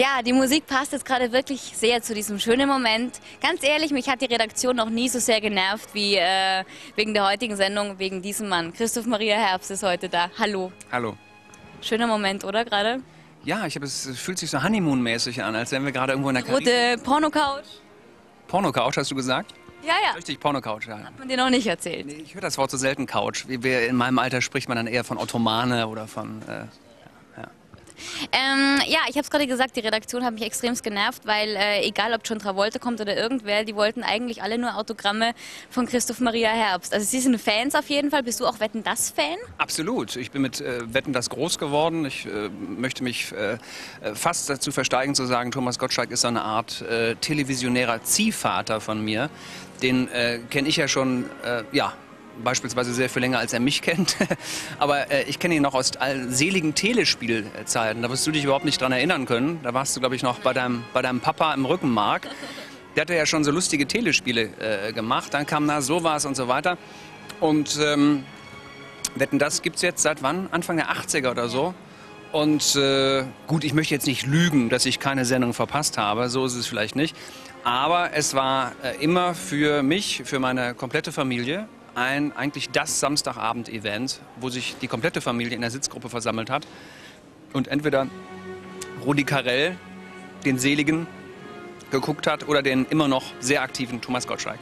Ja, die Musik passt jetzt gerade wirklich sehr zu diesem schönen Moment. Ganz ehrlich, mich hat die Redaktion noch nie so sehr genervt wie äh, wegen der heutigen Sendung, wegen diesem Mann. Christoph Maria Herbst ist heute da. Hallo. Hallo. Schöner Moment, oder gerade? Ja, ich habe es es fühlt sich so Honeymoon-mäßig an, als wären wir gerade irgendwo in der Karibik. Rote Porno-Couch. Porno-Couch, hast du gesagt? Ja, ja. Richtig, Porno-Couch, ja. Hat man dir noch nicht erzählt. Nee, Ich höre das Wort so selten Couch. In meinem Alter spricht man dann eher von Ottomane oder von. Äh, Ähm, ja, ich habe es gerade gesagt, die Redaktion hat mich extremst genervt, weil äh, egal ob John Travolta kommt oder irgendwer, die wollten eigentlich alle nur Autogramme von Christoph Maria Herbst. Also sie sind Fans auf jeden Fall. Bist du auch Wetten das Fan? absolut. Ich bin mit äh, Wetten das groß geworden. Ich äh, möchte mich äh, äh, fast dazu versteigen zu sagen, Thomas Gottschalk ist so eine Art äh, televisionärer Ziehvater von mir. Den kenne ich ja schon, ja. Beispielsweise sehr viel länger, als er mich kennt. Aber äh, ich kenne ihn noch aus seligen Telespielzeiten. Da wirst du dich überhaupt nicht dran erinnern können. Da warst du, glaube ich, noch bei deinem, bei deinem Papa im Rückenmark. Der hatte ja schon so lustige Telespiele äh, gemacht. Dann kam da sowas und so weiter. Und ähm, Wetten, das gibt es jetzt seit wann? Anfang der 80er oder so. Und äh, gut, ich möchte jetzt nicht lügen, dass ich keine Sendung verpasst habe. So ist es vielleicht nicht. Aber es war äh, immer für mich, für meine komplette Familie, ein eigentlich das Samstagabend-Event, wo sich die komplette Familie in der Sitzgruppe versammelt hat. Und entweder Rudi Carell, den Seligen, geguckt hat oder den immer noch sehr aktiven Thomas Gottschalk.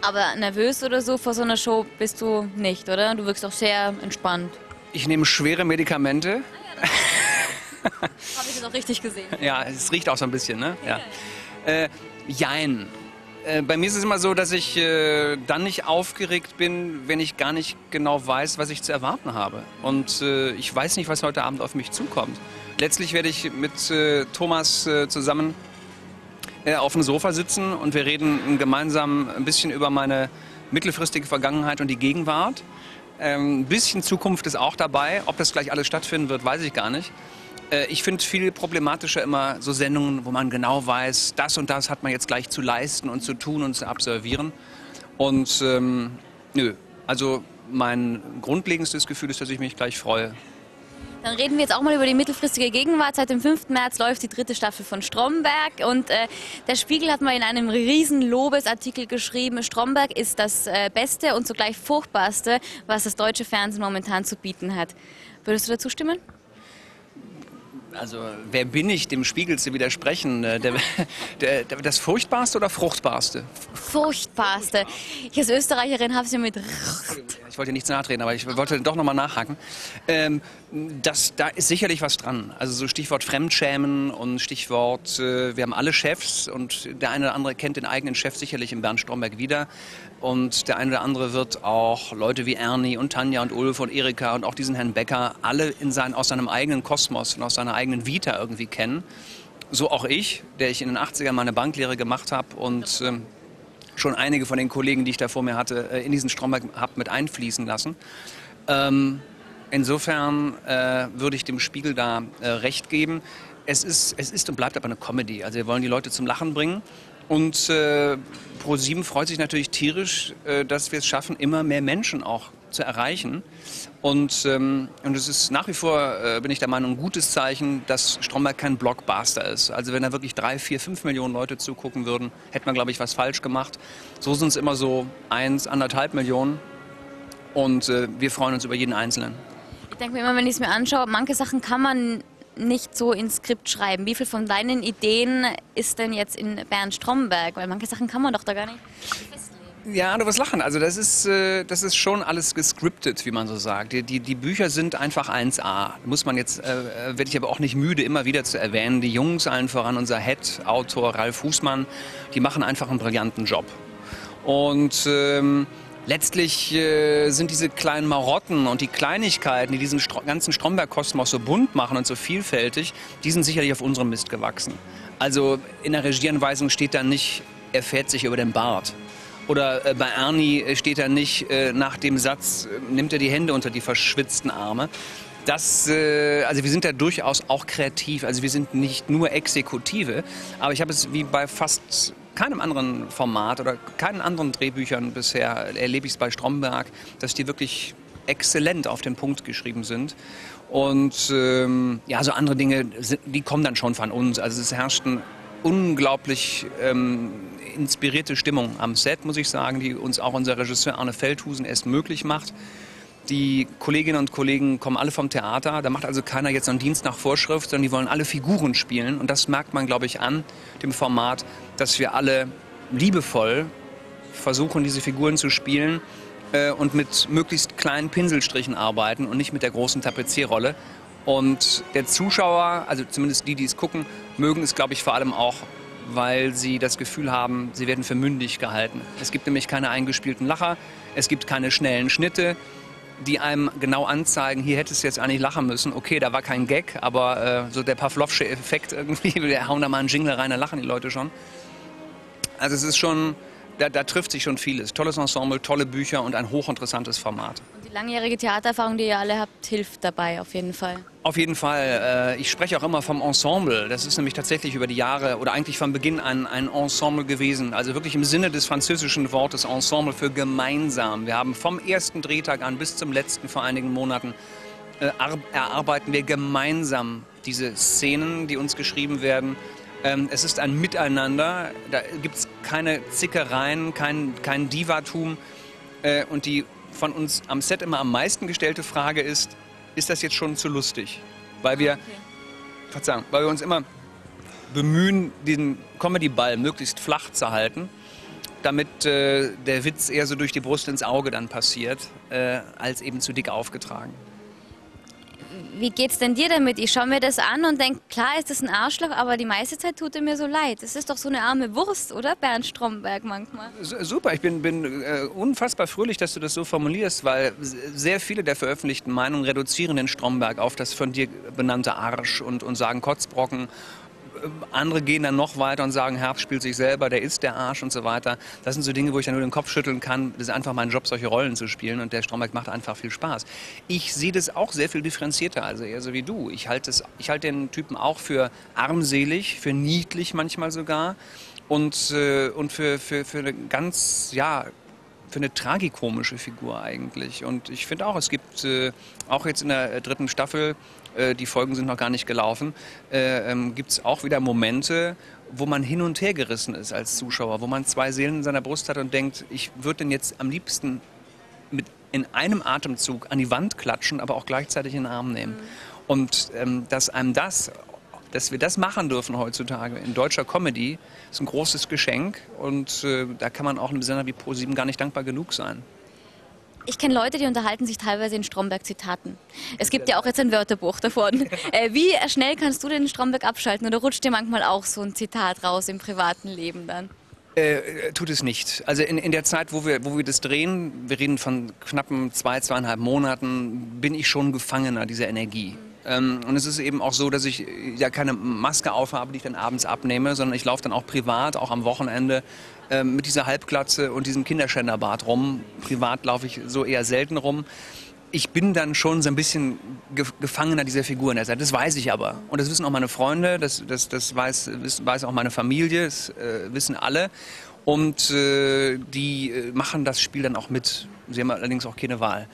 Aber nervös oder so vor so einer Show bist du nicht, oder? Du wirkst auch sehr entspannt. Ich nehme schwere Medikamente. Habe ich das auch richtig gesehen? Ja, es riecht auch so ein bisschen, ne? Ja. Äh, jein. Äh, bei mir ist es immer so, dass ich äh, dann nicht aufgeregt bin, wenn ich gar nicht genau weiß, was ich zu erwarten habe. Und äh, ich weiß nicht, was heute Abend auf mich zukommt. Letztlich werde ich mit äh, Thomas äh, zusammen auf dem Sofa sitzen und wir reden gemeinsam ein bisschen über meine mittelfristige Vergangenheit und die Gegenwart. Ähm, ein bisschen Zukunft ist auch dabei. Ob das gleich alles stattfinden wird, weiß ich gar nicht. Äh, ich finde viel problematischer immer so Sendungen, wo man genau weiß, das und das hat man jetzt gleich zu leisten und zu tun und zu absolvieren. Und ähm, nö, also mein grundlegendstes Gefühl ist, dass ich mich gleich freue. Dann reden wir jetzt auch mal über die mittelfristige Gegenwart. Seit dem 5. März läuft die dritte Staffel von Stromberg und äh, der Spiegel hat mal in einem riesen Lobesartikel geschrieben, Stromberg ist das äh, Beste und zugleich Furchtbarste, was das deutsche Fernsehen momentan zu bieten hat. Würdest du dazu stimmen? Also wer bin ich, dem Spiegel zu widersprechen? Äh, Der, der, das Furchtbarste oder Fruchtbarste? Furchtbarste. Ich als Österreicherin habe sie mit Ich wollte nicht zu nahe treten, aber ich wollte doch nochmal nachhaken. Ähm, das, da ist sicherlich was dran. Also so Stichwort Fremdschämen und Stichwort, äh, wir haben alle Chefs und der eine oder andere kennt den eigenen Chef sicherlich im Bernd Stromberg wieder. Und der eine oder andere wird auch Leute wie Ernie und Tanja und Ulf und Erika und auch diesen Herrn Becker alle in sein, aus seinem eigenen Kosmos und aus seiner eigenen Vita irgendwie kennen. So auch ich, der ich in den 80ern meine Banklehre gemacht habe und ähm, schon einige von den Kollegen, die ich da vor mir hatte, äh, in diesen Stromberg habe mit einfließen lassen. Ähm, insofern äh, würde ich dem Spiegel da äh, recht geben. Es ist, es ist und bleibt aber eine Comedy. Also wir wollen die Leute zum Lachen bringen. Und äh, Pro7 freut sich natürlich tierisch, äh, dass wir es schaffen, immer mehr Menschen auch zu erreichen. Und, ähm, und es ist nach wie vor, äh, bin ich der Meinung, ein gutes Zeichen, dass Stromberg kein Blockbuster ist. Also wenn da wirklich drei, vier, fünf Millionen Leute zugucken würden, hätte man, glaube ich, was falsch gemacht. So sind es immer so eins, anderthalb Millionen. Und äh, wir freuen uns über jeden Einzelnen. Ich denke mir immer, wenn ich es mir anschaue, manche Sachen kann man nicht so ins Skript schreiben. Wie viel von deinen Ideen ist denn jetzt in Bernd Stromberg? Weil manche Sachen kann man doch da gar nicht. Ja, du wirst lachen. Also das ist, äh, das ist schon alles gescriptet, wie man so sagt. Die, die, die Bücher sind einfach 1A. Muss man jetzt, äh, werde ich aber auch nicht müde, immer wieder zu erwähnen. Die Jungs allen voran, unser Head-Autor Ralf Fußmann, die machen einfach einen brillanten Job. Und ähm, letztlich äh, sind diese kleinen Marotten und die Kleinigkeiten, die diesen Stro ganzen Stromberg-Kosmos so bunt machen und so vielfältig, die sind sicherlich auf unserem Mist gewachsen. Also in der Regieanweisung steht da nicht, er fährt sich über den Bart. Oder äh, bei Ernie äh, steht da nicht äh, nach dem Satz, nimmt er die Hände unter die verschwitzten Arme. Das, also wir sind da durchaus auch kreativ. Also wir sind nicht nur Exekutive, aber ich habe es wie bei fast keinem anderen Format oder keinen anderen Drehbüchern bisher erlebe ich es bei Stromberg, dass die wirklich exzellent auf den Punkt geschrieben sind. Und ähm, ja, so andere Dinge, die kommen dann schon von uns. Also es herrscht eine unglaublich ähm, inspirierte Stimmung am Set, muss ich sagen, die uns auch unser Regisseur Arne Feldhusen erst möglich macht. Die Kolleginnen und Kollegen kommen alle vom Theater. Da macht also keiner jetzt einen Dienst nach Vorschrift, sondern die wollen alle Figuren spielen. Und das merkt man, glaube ich, an dem Format, dass wir alle liebevoll versuchen, diese Figuren zu spielen äh, und mit möglichst kleinen Pinselstrichen arbeiten und nicht mit der großen Tapezierrolle. Und der Zuschauer, also zumindest die, die es gucken, mögen es, glaube ich, vor allem auch, weil sie das Gefühl haben, sie werden für mündig gehalten. Es gibt nämlich keine eingespielten Lacher, es gibt keine schnellen Schnitte, die einem genau anzeigen, hier hättest du jetzt eigentlich lachen müssen. Okay, da war kein Gag, aber äh, so der Pavlovsche Effekt irgendwie, wir hauen da mal einen Jingle rein, da lachen die Leute schon. Also es ist schon, da, da, trifft sich schon vieles. Tolles Ensemble, tolle Bücher und ein hochinteressantes Format. Und die langjährige Theatererfahrung, die ihr alle habt, hilft dabei auf jeden Fall. Auf jeden Fall. Äh, ich spreche auch immer vom Ensemble. Das ist nämlich tatsächlich über die Jahre oder eigentlich von Beginn an ein Ensemble gewesen. Also wirklich im Sinne des französischen Wortes Ensemble für gemeinsam. Wir haben vom ersten Drehtag an bis zum letzten vor einigen Monaten äh, erarbeiten wir gemeinsam diese Szenen, die uns geschrieben werden ähm, es ist ein Miteinander, da gibt es keine Zickereien, kein, kein Divatum. Äh, und die von uns am Set immer am meisten gestellte Frage ist, ist das jetzt schon zu lustig? Weil wir, okay. Verzeihung, weil wir uns immer bemühen, den Comedy-Ball möglichst flach zu halten, damit äh, der Witz eher so durch die Brust ins Auge dann passiert, äh, als eben zu dick aufgetragen wie geht's denn dir damit? Ich schaue mir das an und denke, klar ist das ein Arschloch, aber die meiste Zeit tut er mir so leid. Das ist doch so eine arme Wurst, oder Bernd Stromberg manchmal? Super, ich bin, bin äh, unfassbar fröhlich, dass du das so formulierst, weil sehr viele der veröffentlichten Meinungen reduzieren den Stromberg auf das von dir benannte Arsch und, und sagen Kotzbrocken andere gehen dann noch weiter und sagen, Herbst spielt sich selber, der ist der Arsch und so weiter. Das sind so Dinge, wo ich dann nur den Kopf schütteln kann. Das ist einfach mein Job, solche Rollen zu spielen und der Stromberg macht einfach viel Spaß. Ich sehe das auch sehr viel differenzierter, also eher so wie du. Ich halte, ich halte den Typen auch für armselig, für niedlich manchmal sogar und, äh, und für, für, für eine ganz, ja, für eine tragikomische Figur eigentlich. Und ich finde auch, es gibt äh, auch jetzt in der dritten Staffel äh, die Folgen sind noch gar nicht gelaufen, äh, ähm, gibt es auch wieder Momente, wo man hin und her gerissen ist als Zuschauer, wo man zwei Seelen in seiner Brust hat und denkt, ich würde den jetzt am liebsten mit in einem Atemzug an die Wand klatschen, aber auch gleichzeitig in den Arm nehmen. Mhm. Und ähm, dass einem das, dass wir das machen dürfen heutzutage in deutscher Comedy, ist ein großes Geschenk und äh, da kann man auch einem Sender wie Pro7 gar nicht dankbar genug sein. Ich kenne Leute, die unterhalten sich teilweise in Stromberg-Zitaten. Es gibt ja auch jetzt ein Wörterbuch davon. Äh, wie schnell kannst du den Stromberg abschalten oder rutscht dir manchmal auch so ein Zitat raus im privaten Leben dann? Äh, tut es nicht. Also in, in der Zeit, wo wir, wo wir das drehen, wir reden von knappen zwei, zweieinhalb Monaten, bin ich schon Gefangener dieser Energie. Ähm, und es ist eben auch so, dass ich ja keine Maske aufhabe, die ich dann abends abnehme, sondern ich laufe dann auch privat, auch am Wochenende, äh, mit dieser Halbglatze und diesem Kinderschänderbart rum. Privat laufe ich so eher selten rum. Ich bin dann schon so ein bisschen Gefangener dieser Figur in der Zeit. Das weiß ich aber. Und das wissen auch meine Freunde, das, das, das weiß, weiß auch meine Familie, das äh, wissen alle. Und äh, die äh, machen das Spiel dann auch mit. Sie haben allerdings auch keine Wahl.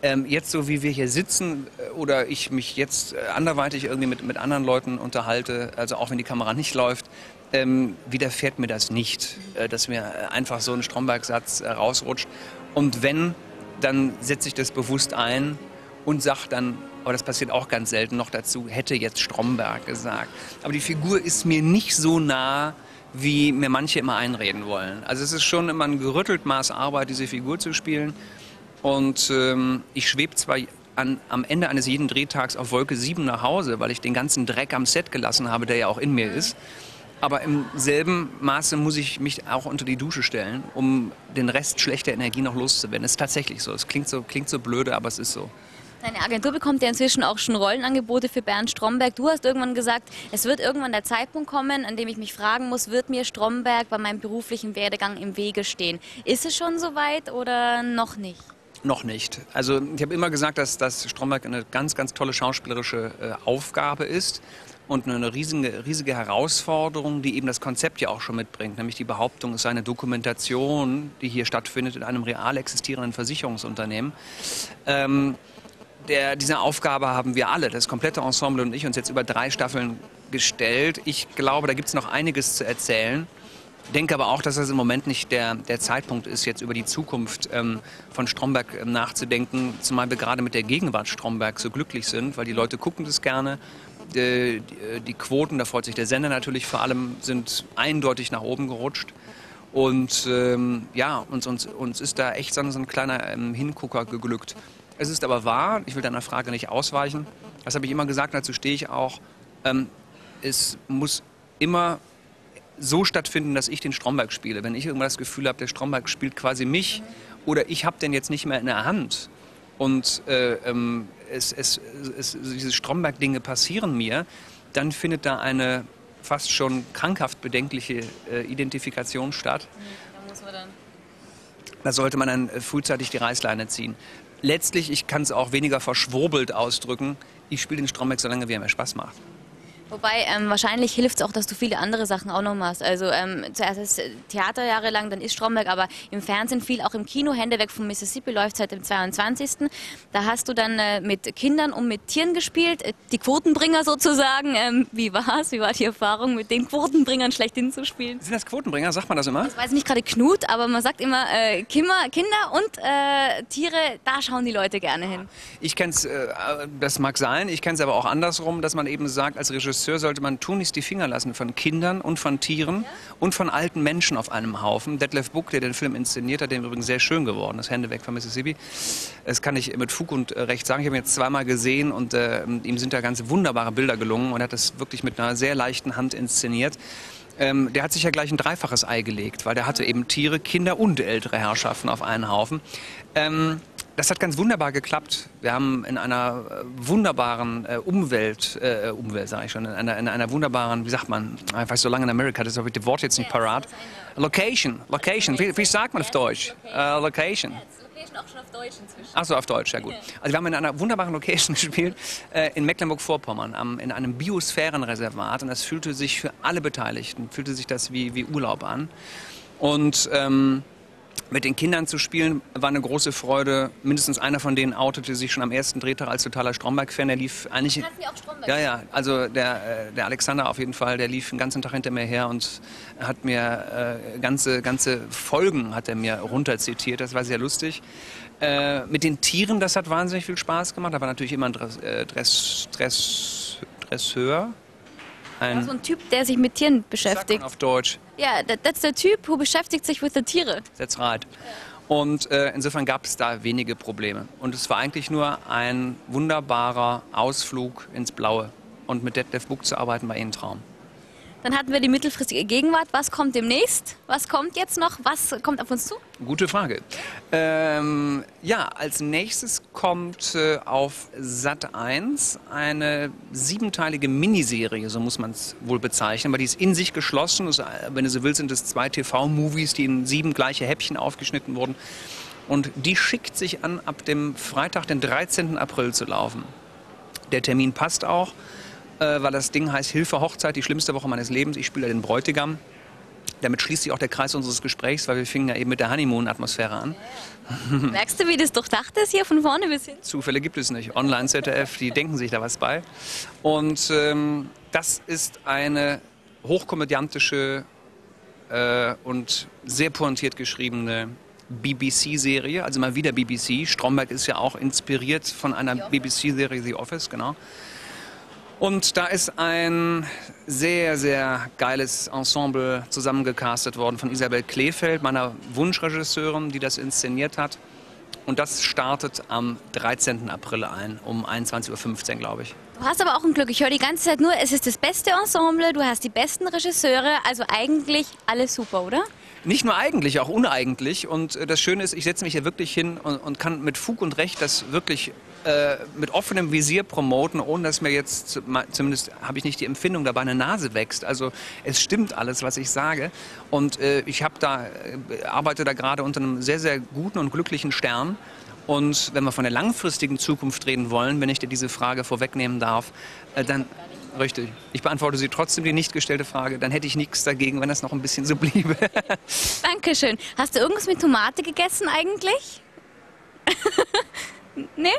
Ähm, jetzt so wie wir hier sitzen äh, oder ich mich jetzt äh, anderweitig irgendwie mit, mit anderen Leuten unterhalte, also auch wenn die Kamera nicht läuft, ähm, widerfährt mir das nicht, äh, dass mir einfach so ein Stromberg-Satz äh, rausrutscht. Und wenn, dann setze ich das bewusst ein und sage dann, aber das passiert auch ganz selten noch dazu, hätte jetzt Stromberg gesagt. Aber die Figur ist mir nicht so nah, wie mir manche immer einreden wollen. Also es ist schon immer ein gerüttelt Maß Arbeit, diese Figur zu spielen. Und ähm, ich schwebe zwar an, am Ende eines jeden Drehtags auf Wolke 7 nach Hause, weil ich den ganzen Dreck am Set gelassen habe, der ja auch in mir ist. Aber im selben Maße muss ich mich auch unter die Dusche stellen, um den Rest schlechter Energie noch loszuwerden. Das ist tatsächlich so. Es klingt so, klingt so blöde, aber es ist so. Deine Agentur bekommt ja inzwischen auch schon Rollenangebote für Bernd Stromberg. Du hast irgendwann gesagt, es wird irgendwann der Zeitpunkt kommen, an dem ich mich fragen muss, wird mir Stromberg bei meinem beruflichen Werdegang im Wege stehen? Ist es schon soweit oder noch nicht? Noch nicht. Also ich habe immer gesagt, dass, dass Stromberg eine ganz, ganz tolle schauspielerische äh, Aufgabe ist. und eine riesige, riesige Herausforderung, die eben das Konzept ja auch schon mitbringt, nämlich die Behauptung, es sei eine Dokumentation, die hier stattfindet in einem real existierenden Versicherungsunternehmen. Ähm, der, diese Aufgabe haben wir alle, das komplette Ensemble und ich, uns jetzt über drei Staffeln gestellt. Ich glaube, da gibt es noch einiges zu erzählen. Denke aber auch, dass das im Moment nicht der, der Zeitpunkt ist, jetzt über die Zukunft ähm, von Stromberg ähm, nachzudenken, zumal wir gerade mit der Gegenwart Stromberg so glücklich sind, weil die Leute gucken das gerne. Die, die, die Quoten, da freut sich der Sender natürlich vor allem, sind eindeutig nach oben gerutscht. Und ähm, ja, uns, uns, uns ist da echt so ein kleiner ähm, Hingucker geglückt. Es ist aber wahr, ich will deiner Frage nicht ausweichen, das habe ich immer gesagt, dazu stehe ich auch, ähm, es muss immer so stattfinden, dass ich den Stromberg spiele. Wenn ich irgendwann das Gefühl habe, der Stromberg spielt quasi mich oder ich habe den jetzt nicht mehr in der Hand und äh, ähm, es, es, es, diese Stromberg-Dinge passieren mir, dann findet da eine fast schon krankhaft bedenkliche äh, Identifikation statt. Da, muss man dann da sollte man dann äh, frühzeitig die Reißleine ziehen. Letztlich, ich kann es auch weniger verschwurbelt ausdrücken, ich spiele den Stromberg so lange, wie er mir Spaß macht. Wobei ähm, wahrscheinlich hilft es auch, dass du viele andere Sachen auch noch machst. Also ähm, zuerst ist Theater jahrelang, dann ist Stromberg, aber im Fernsehen viel, auch im Kino. Hände weg vom Mississippi läuft seit dem 22. Da hast du dann äh, mit Kindern und mit Tieren gespielt, äh, die Quotenbringer sozusagen. Ähm, wie war's? Wie war die Erfahrung, mit den Quotenbringern schlechthin zu spielen? Sind das Quotenbringer? Sagt man das immer? Ich weiß nicht gerade Knut, aber man sagt immer äh, Kinder, und äh, Tiere, da schauen die Leute gerne hin. Ich kenne es, äh, das mag sein, ich kenne es aber auch andersrum, dass man eben sagt, als Regisseur Regisseur sollte man tunlichst die Finger lassen von Kindern und von Tieren und von alten Menschen auf einem Haufen. Detlef Buck, der den Film inszeniert hat, der übrigens sehr schön geworden ist, Hände weg von Mississippi. Das kann ich mit Fug und Recht sagen. Ich habe ihn jetzt zweimal gesehen und äh, ihm sind da ganz wunderbare Bilder gelungen und er hat das wirklich mit einer sehr leichten Hand inszeniert. Ähm, der hat sich ja gleich ein dreifaches Ei gelegt, weil der hatte eben Tiere, Kinder und ältere Herrschaften auf einen Haufen. Ähm, das hat ganz wunderbar geklappt. Wir haben in einer äh, wunderbaren äh, Umwelt, äh, Umwelt sage ich schon, in einer, in einer wunderbaren, wie sagt man, ich weiß so lange in Amerika, das habe ich das Wort jetzt nicht parat. Location, Location, wie, wie sagt man auf Deutsch? Uh, location. auch schon auf Deutsch inzwischen. Achso, auf Deutsch, ja gut. Also wir haben in einer wunderbaren Location gespielt, äh, in Mecklenburg-Vorpommern, in einem Biosphärenreservat und das fühlte sich für alle Beteiligten, fühlte sich das wie, wie Urlaub an. Und ähm, mit den Kindern zu spielen war eine große Freude. Mindestens einer von denen outete sich schon am ersten Drehtag als totaler Stromberg-Fan. Der lief eigentlich. Auch Stromberg ja, ja. Also der, äh, der Alexander auf jeden Fall, der lief den ganzen Tag hinter mir her und hat mir äh, ganze, ganze Folgen hat er mir runterzitiert. Das war sehr lustig. Äh, mit den Tieren, das hat wahnsinnig viel Spaß gemacht. Da war natürlich immer ein Dress, äh, Dress, Dress, Dresseur. Ein so ein Typ, der sich mit Tieren beschäftigt. auf Deutsch. Ja, das ist der Typ, who beschäftigt sich mit den Tieren. That's right. Und äh, insofern gab es da wenige Probleme. Und es war eigentlich nur ein wunderbarer Ausflug ins Blaue. Und mit Detlef Buck zu arbeiten war eh ein Traum. Dann hatten wir die mittelfristige Gegenwart. Was kommt demnächst? Was kommt jetzt noch? Was kommt auf uns zu? Gute Frage. Ähm, ja, als nächstes kommt äh, auf Sat 1 eine siebenteilige Miniserie, so muss man es wohl bezeichnen, weil die ist in sich geschlossen. Das, wenn du so willst, sind es zwei TV-Movies, die in sieben gleiche Häppchen aufgeschnitten wurden. Und die schickt sich an, ab dem Freitag, den 13. April zu laufen. Der Termin passt auch äh, weil das Ding heißt Hilfe Hochzeit, die schlimmste Woche meines Lebens. Ich spiele den Bräutigam. Damit schließt sich auch der Kreis unseres Gesprächs, weil wir fingen ja eben mit der Honeymoon-Atmosphäre an. Merkst du, wie das durchdacht ist hier von vorne bis hin? Zufälle gibt es nicht. Online-ZDF, die denken sich da was bei. Und ähm, das ist eine hochkomödiantische äh, und sehr pointiert geschriebene BBC-Serie, also mal wieder BBC. Stromberg ist ja auch inspiriert von einer BBC-Serie The Office, genau. Und da ist ein sehr, sehr geiles Ensemble zusammengecastet worden von Isabel Kleefeld, meiner Wunschregisseurin, die das inszeniert hat. Und das startet am 13. April ein, um 21.15 Uhr, glaube ich. Du hast aber auch ein Glück. Ich höre die ganze Zeit nur, es ist das beste Ensemble, du hast die besten Regisseure, also eigentlich alles super, oder? Nicht nur eigentlich, auch uneigentlich. Und äh, das Schöne ist, ich setze mich hier wirklich hin und, und kann mit Fug und Recht das wirklich äh, mit offenem Visier promoten, ohne dass mir jetzt, zumindest habe ich nicht die Empfindung, dabei eine Nase wächst. Also es stimmt alles, was ich sage. Und äh, ich habe da, äh, arbeite da gerade unter einem sehr, sehr guten und glücklichen Stern. Und wenn wir von der langfristigen Zukunft reden wollen, wenn ich dir diese Frage vorwegnehmen darf, äh, dann Richtig. Ich beantworte Sie trotzdem die nicht gestellte Frage. Dann hätte ich nichts dagegen, wenn das noch ein bisschen so bliebe. Dankeschön. Hast du irgendwas mit Tomate gegessen eigentlich? nee?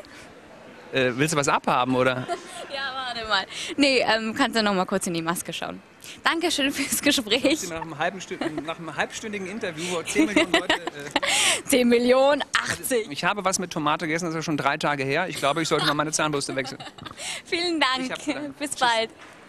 Äh, willst du was abhaben, oder? Ja, warte mal. Nee, ähm, kannst du noch mal kurz in die Maske schauen. Dankeschön fürs Gespräch. Nach einem, halben Stünd, nach einem halbstündigen Interview, wo 10 Millionen Leute... Äh, 10 Millionen, 80. ich habe was mit Tomate gegessen, das ist schon drei Tage her. Ich glaube, ich sollte mal meine Zahnbürste wechseln. Vielen Dank. Bis bald.